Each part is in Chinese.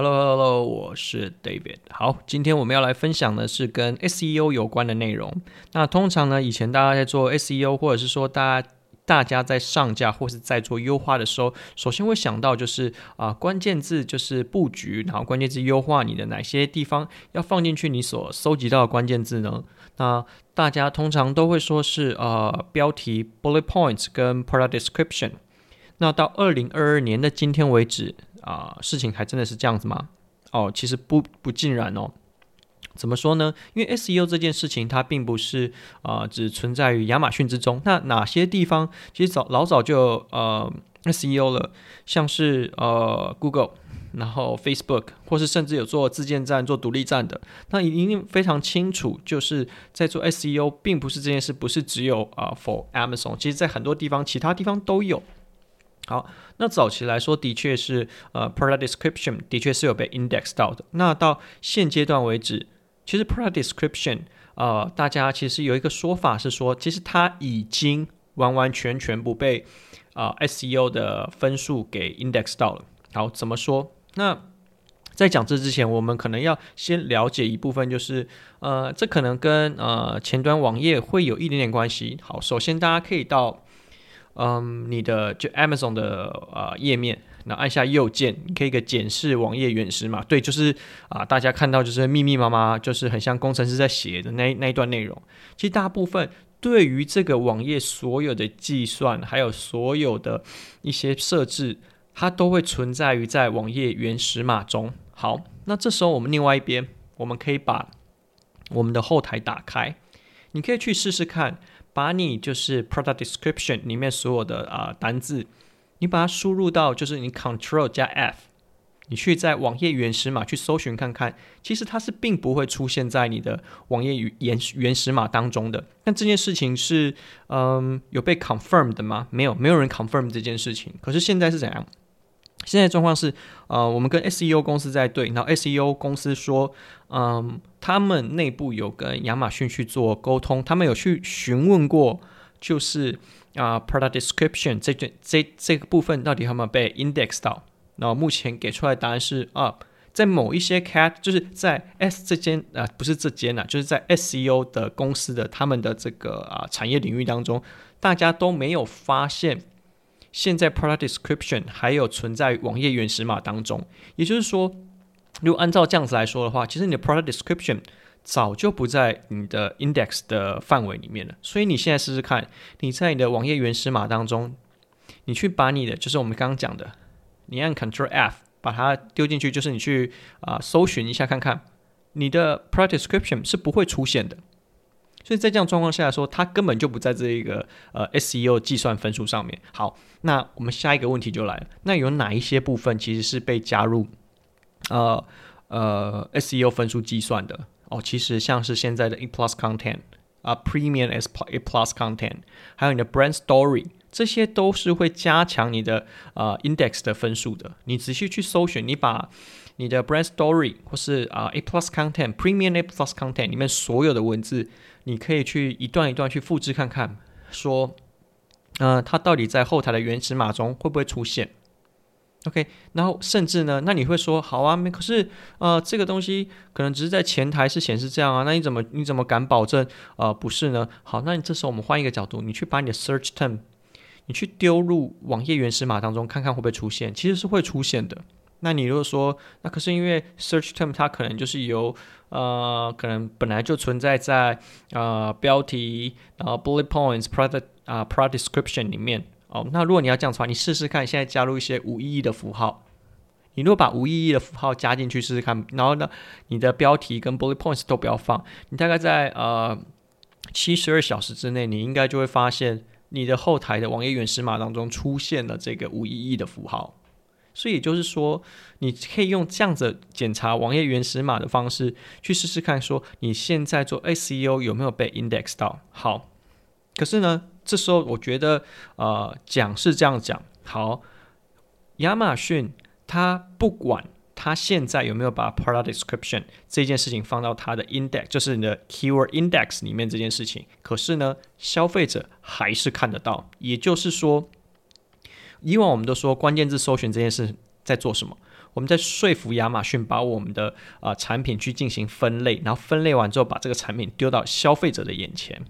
Hello Hello，我是 David。好，今天我们要来分享的是跟 SEO 有关的内容。那通常呢，以前大家在做 SEO，或者是说大家大家在上架或是在做优化的时候，首先会想到就是啊、关键字就是布局，然后关键字优化你的哪些地方要放进去你所搜集到的关键字呢？那大家通常都会说是呃标题 bullet points 跟 product description。那到二零二二年的今天为止。啊、事情还真的是这样子吗？哦，其实不不尽然哦。怎么说呢？因为 SEO 这件事情，它并不是啊、只存在于亚马逊之中。那哪些地方其实早老早就呃 SEO 了？像是呃 Google，然后 Facebook，或是甚至有做自建站、做独立站的，那一定非常清楚，就是在做 SEO，并不是这件事，不是只有啊、呃、for Amazon，其实在很多地方，其他地方都有。好，那早期来说，的确是呃，product description 的确是有被 index 到的。那到现阶段为止，其实 product description 呃，大家其实有一个说法是说，其实它已经完完全全不被啊、呃、SEO 的分数给 index 到了。好，怎么说？那在讲这之前，我们可能要先了解一部分，就是呃，这可能跟呃前端网页会有一点点关系。好，首先大家可以到。嗯，你的就 Amazon 的呃页面，那按下右键，你可以个检视网页原始码。对，就是啊、大家看到就是密密麻麻，就是很像工程师在写的那那一段内容。其实大部分对于这个网页所有的计算，还有所有的一些设置，它都会存在于在网页原始码中。好，那这时候我们另外一边，我们可以把我们的后台打开，你可以去试试看。把你就是 product description 里面所有的啊、单字，你把它输入到就是你 Control 加 F，你去在网页原始码去搜寻看看，其实它是并不会出现在你的网页原原始码当中的。但这件事情是嗯有被 confirmed 的吗？没有，没有人 confirm 这件事情。可是现在是怎样？现在状况是，呃，我们跟 SEO 公司在对，然后 SEO 公司说，嗯、他们内部有跟亚马逊去做沟通，他们有去询问过，就是啊、，product description 这这这这个部分到底有没有被 index 到？然后目前给出来的答案是啊，在某一些 cat 就是在 S 这间啊、不是这间呐、就是在 SEO 的公司的他们的这个啊、产业领域当中，大家都没有发现。现在 product description 还有存在网页原始码当中，也就是说，如果按照这样子来说的话，其实你的 product description 早就不在你的 index 的范围里面了。所以你现在试试看，你在你的网页原始码当中，你去把你的就是我们刚刚讲的，你按 Control F 把它丢进去，就是你去啊、搜寻一下看看，你的 product description 是不会出现的。所以在这样状况下来说，它根本就不在这一个呃 SEO 计算分数上面。好，那我们下一个问题就来了，那有哪一些部分其实是被加入呃呃 SEO 分数计算的？哦，其实像是现在的 A Plus Content 啊、Premium S A Plus Content，还有你的 Brand Story，这些都是会加强你的呃 Index 的分数的。你仔细去搜寻，你把你的 Brand Story 或是啊、A Plus Content Premium A Plus Content 里面所有的文字。你可以去一段一段去复制看看，说，呃，它到底在后台的原始码中会不会出现？OK，然后甚至呢，那你会说，好啊，可是，呃，这个东西可能只是在前台是显示这样啊，那你怎么你怎么敢保证，呃，不是呢？好，那你这时候我们换一个角度，你去把你的 search term，你去丢入网页原始码当中，看看会不会出现，其实是会出现的。那你如果说，那可是因为 search term 它可能就是由呃，可能本来就存在在呃标题，然后 bullet points product 啊、product description 里面哦。那如果你要这样的话，你试试看，现在加入一些无意义的符号。你如果把无意义的符号加进去试试看，然后呢，你的标题跟 bullet points 都不要放，你大概在呃七十二小时之内，你应该就会发现你的后台的网页原始码当中出现了这个无意义的符号。所以也就是说，你可以用这样子检查网页原始码的方式去试试看，说你现在做 SEO 有没有被 index 到。好，可是呢，这时候我觉得，呃，讲是这样讲。好，亚马逊它不管它现在有没有把 product description 这件事情放到它的 index，就是你的 keyword index 里面这件事情，可是呢，消费者还是看得到。也就是说。以往我们都说关键字搜寻这件事在做什么？我们在说服亚马逊把我们的啊、呃、产品去进行分类，然后分类完之后把这个产品丢到消费者的眼前。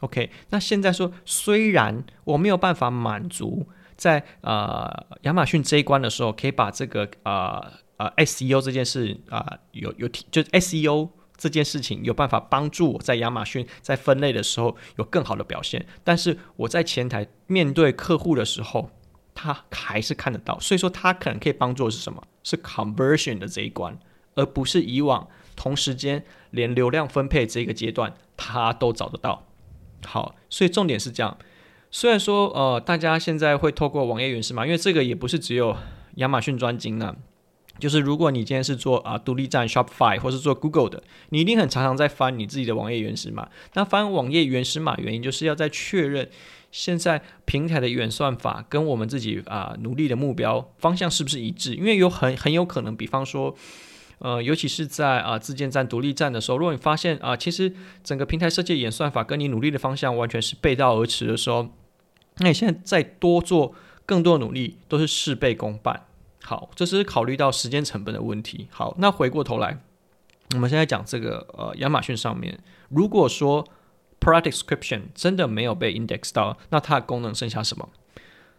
OK，那现在说，虽然我没有办法满足在呃亚马逊这一关的时候，可以把这个啊呃 SEO 这件事啊、有有，就 SEO 这件事情有办法帮助我在亚马逊在分类的时候有更好的表现，但是我在前台面对客户的时候，他还是看得到，所以说他可能可以帮助的是什么？是 conversion 的这一关，而不是以往同时间连流量分配这个阶段他都找得到。好，所以重点是这样。虽然说，呃，大家现在会透过网页原始码，因为这个也不是只有亚马逊专精呢。就是如果你今天是做啊独立站 Shopify 或是做 Google 的，你一定很常常在翻你自己的网页原始码。那翻网页原始码原因就是要在确认现在平台的原算法跟我们自己啊努力的目标方向是不是一致。因为有很很有可能，比方说。呃，尤其是在啊自建站、独立站的时候，如果你发现啊，其实整个平台设计演算法跟你努力的方向完全是背道而驰的时候，那你现在再多做更多的努力，都是事倍功半。好，这是考虑到时间成本的问题。好，那回过头来，我们现在讲这个呃亚马逊上面，如果说 product description 真的没有被 index 到，那它的功能剩下什么？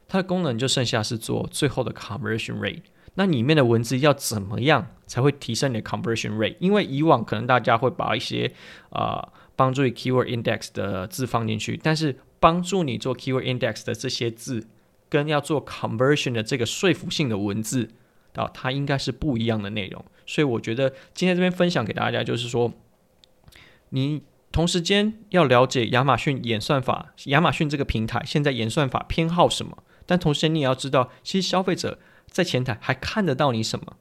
它的功能就剩下是做最后的 conversion rate。那里面的文字要怎么样才会提升你的 conversion rate？因为以往可能大家会把一些啊、帮助你 keyword index 的字放进去，但是帮助你做 keyword index 的这些字，跟要做 conversion 的这个说服性的文字啊，它应该是不一样的内容。所以我觉得今天这边分享给大家，就是说，你同时间要了解亚马逊演算法，亚马逊这个平台现在演算法偏好什么，但同时你也要知道，其实消费者。在前台还看得到你什么？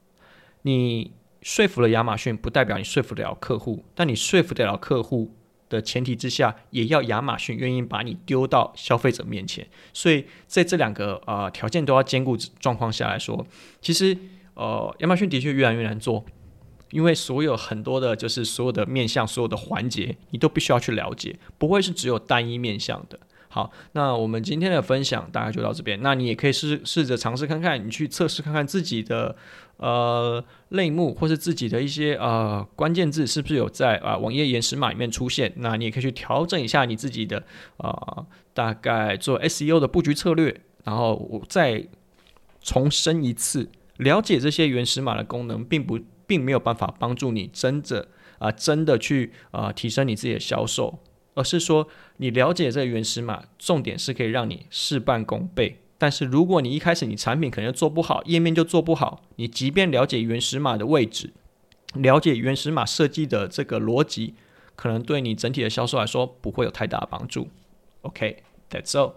你说服了亚马逊，不代表你说服得了客户。但你说服得了客户的前提之下，也要亚马逊愿意把你丢到消费者面前。所以在这两个呃条件都要兼顾状况下来说，其实呃亚马逊的确越来越难做，因为所有很多的就是所有的面向、所有的环节，你都必须要去了解，不会是只有单一面向的。好，那我们今天的分享大概就到这边。那你也可以试试着尝试看看，你去测试看看自己的呃类目，或是自己的一些呃关键字是不是有在啊、网页原始码里面出现。那你也可以去调整一下你自己的啊、大概做 SEO 的布局策略。然后我再重申一次，了解这些原始码的功能，并不并没有办法帮助你真的啊、真的去啊、提升你自己的销售。而是说，你了解这个原始码，重点是可以让你事半功倍。但是，如果你一开始你产品可能做不好，页面就做不好，你即便了解原始码的位置，了解原始码设计的这个逻辑，可能对你整体的销售来说不会有太大的帮助。OK，that's all。